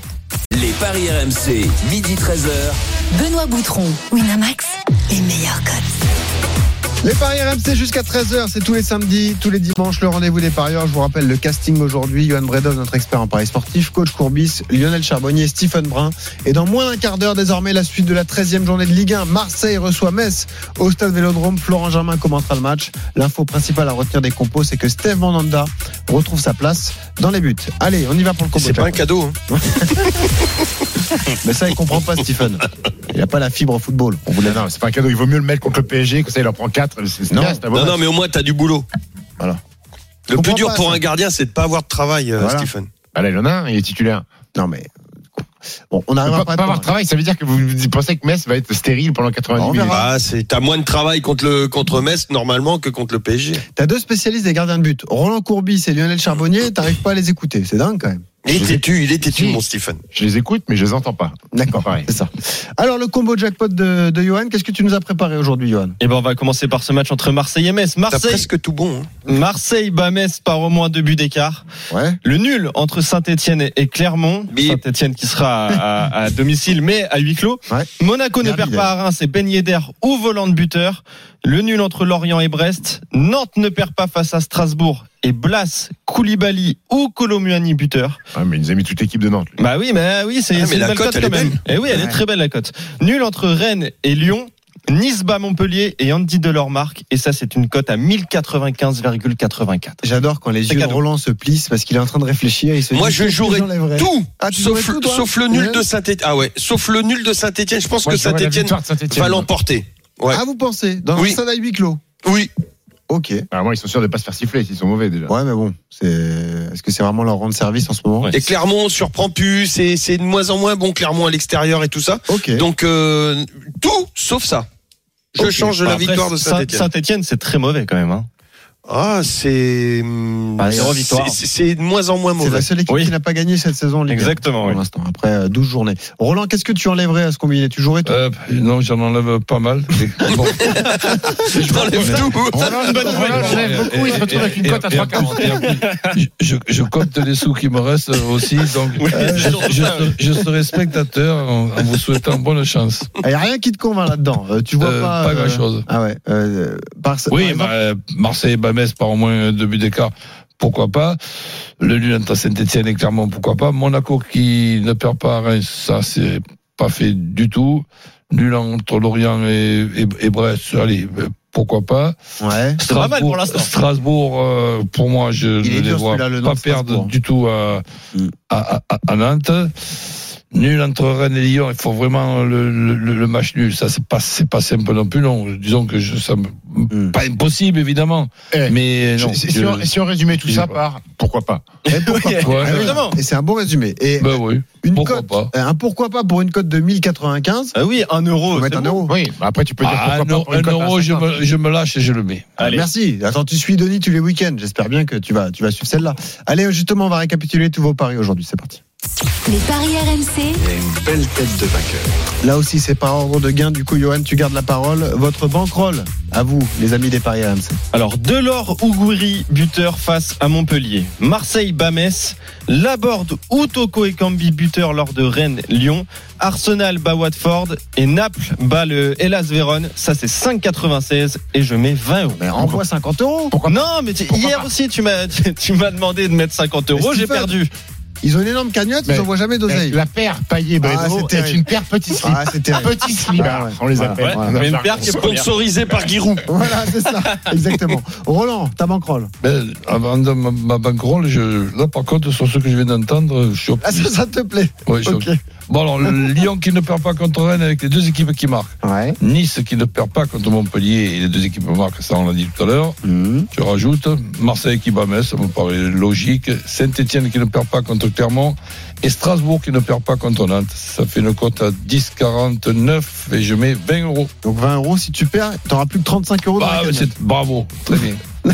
Les paris RMC, midi 13h. Benoît Boutron, Winamax, les meilleurs codes. Les paris RMC jusqu'à 13h, c'est tous les samedis, tous les dimanches, le rendez-vous des parieurs. Je vous rappelle le casting aujourd'hui. Johan Bredov, notre expert en paris sportif, coach Courbis, Lionel Charbonnier, Stephen Brun. Et dans moins d'un quart d'heure, désormais, la suite de la 13e journée de Ligue 1. Marseille reçoit Metz au stade Vélodrome. Florent Germain commentera le match. L'info principale à retenir des compos, c'est que Steve Mandanda retrouve sa place dans les buts. Allez, on y va pour le combo. C'est pas un cadeau. hein. <laughs> Mais ça, il comprend pas, Stephen. <laughs> Il n'a pas la fibre football. On vous c'est pas un cadeau. Il vaut mieux le mettre contre le PSG, comme ça, il en prend 4. C'est Non. Non, mais au moins, t'as du boulot. Voilà. Le plus dur pas, pour ça. un gardien, c'est de pas avoir de travail, euh, Voilà. Stephen. Ah là, il en a un, il est titulaire. Non, mais. Bon, on Pas, n'arrivera pas avoir de travail, ça veut dire que vous pensez que Metz va être stérile pendant 90 On minutes. Ah, c'est, t'as moins de travail contre le, contre Metz, normalement, que contre le PSG. T'as deux spécialistes des gardiens de but, Roland Courbis et Lionel Charbonnier, t'arrives pas à les écouter. C'est dingue quand même. Il est têtu, il est têtu, Si. mon Stephen. Je les écoute, mais je les entends pas. D'accord, c'est ça. Alors le combo jackpot de, de Johan, qu'est-ce que tu nous as préparé aujourd'hui, Johan? Et ben on va commencer par ce match entre Marseille et Metz. T'as Marseille, presque tout bon. hein. Marseille bat Metz par au moins deux buts d'écart. Ouais. Le nul entre Saint-Etienne et Clermont. Saint-Etienne qui sera à, à domicile mais à huis clos. Ouais. Monaco ne perd pas à Reims et Ben Yedder ou volant de buteur. Le nul entre Lorient et Brest. Nantes ne perd pas face à Strasbourg et Blas, Koulibaly ou Colomuani buteur. Ah, mais il nous a mis toute l'équipe de Nantes. lui. Bah oui, mais oui, c'est Ah, c'est une la belle cote, quand même. Et oui, elle est très belle la cote. Nul entre Rennes et Lyon. Nice bat Montpellier et Andy Delors marque. Et ça, c'est une cote à 1095,84. J'adore quand les yeux de. Roland se plissent parce qu'il est en train de réfléchir. Se Moi, dit, je jouerais tout, Ah, sauf, jouerais tout, toi sauf le nul de Saint-Etienne. Ah ouais, sauf le nul de Saint-Etienne. Je pense Moi, que Saint-Etienne va l'emporter. Ouais. Ah, vous pensez Dans Oui. un huis clos Oui. Ok. Ah, moi, ils sont sûrs de pas se faire siffler s'ils sont mauvais déjà. Ouais, mais bon, c'est. Est-ce que c'est vraiment leur rendre service en ce moment? Ouais. Et Clermont surprend plus, c'est c'est de moins en moins bon Clermont à l'extérieur et tout ça. Ok. Donc euh, tout sauf ça. Je change la Après, victoire de Saint- Saint-Etienne. Saint-Etienne, c'est très mauvais quand même. Hein. Ah, c'est hum, Bah, c'est- c'est- C'est de moins en moins c'est mauvais. la seule équipe Oui. qui n'a pas gagné cette saison Ligue 1, Exactement, Pour oui. l'instant, après euh, 12 journées. Roland, qu'est-ce que tu enlèverais à ce combiné? Tu jouerais toi? Euh, non, j'en enlève pas mal. <laughs> Bon. T'enlèves tout. Roland, bonne nouvelle. Roland, j'enlève beaucoup, il se retrouve avec une cote à Et- et- et en 3,40. plus- et en plus, je, je compte les sous qui me restent aussi, donc je, je serai- je serai spectateur en, en vous souhaitant bonne chance. <laughs> Il n'y a rien qui te convainc là-dedans. Euh, tu vois Euh, pas. pas euh, grand-chose. Ah ouais. euh, par, Oui, bah, euh, Marseille et Bamès par au moins deux buts d'écart, pourquoi pas. Le nul entre Saint-Etienne et Clermont, pourquoi pas. Monaco qui ne perd pas à Reims, ça c'est pas fait du tout. Nul entre Lorient et, et, et Brest, allez, pourquoi pas. Ouais. C'est pas mal pour l'instant. Strasbourg, euh, pour moi, je ne les dur, vois le pas perdre du tout à, Mm. à, à- à Nantes. Nul entre Rennes et Lyon, il faut vraiment le, le, le match nul. Ça, c'est pas, c'est pas simple non plus, non. Disons que je, ça me, Mm. pas impossible, évidemment. Eh, mais je- non. si, je- si on, si on résumait tout ça pas. par pourquoi pas Et pourquoi <laughs> pas Ouais, évidemment. Et c'est un bon résumé. Et Bah oui. une pourquoi cote, pas. euh, un pourquoi pas pour une cote de 1095 Ah oui, un euro. Mettre un bon. euro. Oui, après tu peux dire Ah, pourquoi un, pas pour une un cote euro, je 50. me, je me lâche et je le mets. Allez. Merci. Attends, tu suis Denis tous les week-ends. J'espère bien que tu vas, tu vas suivre celle-là. Allez, justement, on va récapituler tous vos paris aujourd'hui. C'est parti. Les paris RMC, une belle tête de vainqueur. Là aussi, c'est par ordre de gain. Du coup, Johan, tu gardes la parole. Votre bankroll, à vous, les amis des paris RMC. Alors, Delors Ougouri, buteur face à Montpellier. Marseille Bamès. Laborde ou Toko et Cambi, buteur lors de Rennes-Lyon. Arsenal bat Watford. Et Naples bat le Hellas Vérone. Ça, c'est 5,96 et je mets 20 euros. Mais renvoie 50 euros. non, mais tu- Pourquoi hier pas aussi, tu m'as, <laughs> tu m'as demandé de mettre 50 euros. J'ai perdu. Ils ont une énorme cagnotte, ils Mais- n'envoient jamais d'oseille. La paire paillé Ah, Bredro est une paire petit slip. Ah, c'est. Petit slip, Ah, ouais. on les appelle. Ouais, mais une paire qui est Sponsorisé par Giroud. <laughs> Voilà, c'est ça, <laughs> exactement. Roland, ta banquerolle. Ben, avant de ma, ma bankroll, je, là par contre, sur ce que je viens d'entendre, je suis Ah, ça, ça te plaît Ouais, je suis Ok. Bon alors, le <laughs> Lyon qui ne perd pas contre Rennes avec les deux équipes qui marquent. Ouais. Nice qui ne perd pas contre Montpellier et les deux équipes marquent, ça on l'a dit tout à l'heure. Mhm. Je rajoute Marseille qui bat Metz, ça me paraît logique. Saint-Etienne qui ne perd pas contre Clermont et Strasbourg qui ne perd pas contre Nantes. Ça fait une cote à 10,49 et je mets 20 euros. Donc 20 euros, si tu perds, t'auras plus que 35 euros dans Ah, la cagnotte. c'est- bravo, très bien. <laughs>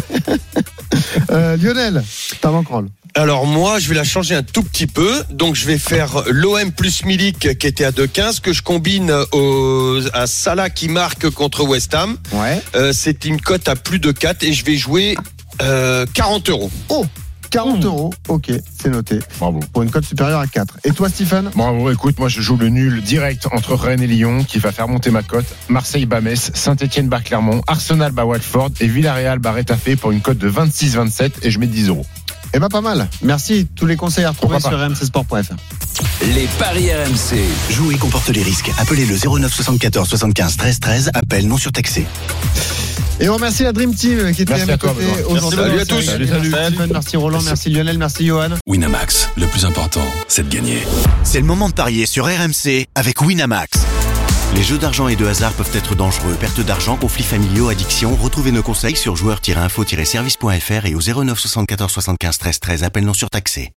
Euh, Lionel, ta banquerolle. Alors moi, je vais la changer un tout petit peu. Donc je vais faire l'OM plus Milik qui était à 2,15 que je combine au, à Salah qui marque contre West Ham. Ouais. Euh, c'est une cote à plus de 4 et je vais jouer euh, 40 euros. Oh 40 euros, ok, c'est noté. Bravo. Pour une cote supérieure à 4. Et toi, Stephen Bravo, écoute, moi je joue le nul direct entre Rennes et Lyon qui va faire monter ma cote. Marseille bat Metz, Saint-Etienne bat Clermont, Arsenal bat Watford et Villarreal bat Rétafé pour une cote de 26-27 et je mets 10 euros. Eh ben pas mal. Merci. Tous les conseils à retrouver Pourquoi sur rmcsport.fr. Les paris RMC. Jouer comporte les risques. Appelez le 09 74 75 13 13. Appel non surtaxé. Et on remercie la Dream Team qui était Merci à mes côtés aujourd'hui. Salut à Merci tous. Salut, merci Roland, merci Lionel, merci Johan. Winamax, le plus important, c'est de gagner. C'est le moment de parier sur RMC avec Winamax. Les jeux d'argent et de hasard peuvent être dangereux. Perte d'argent, conflits familiaux, addiction. Retrouvez nos conseils sur joueurs-info-service.fr et au 09 74 75 13 13. Appel non surtaxé.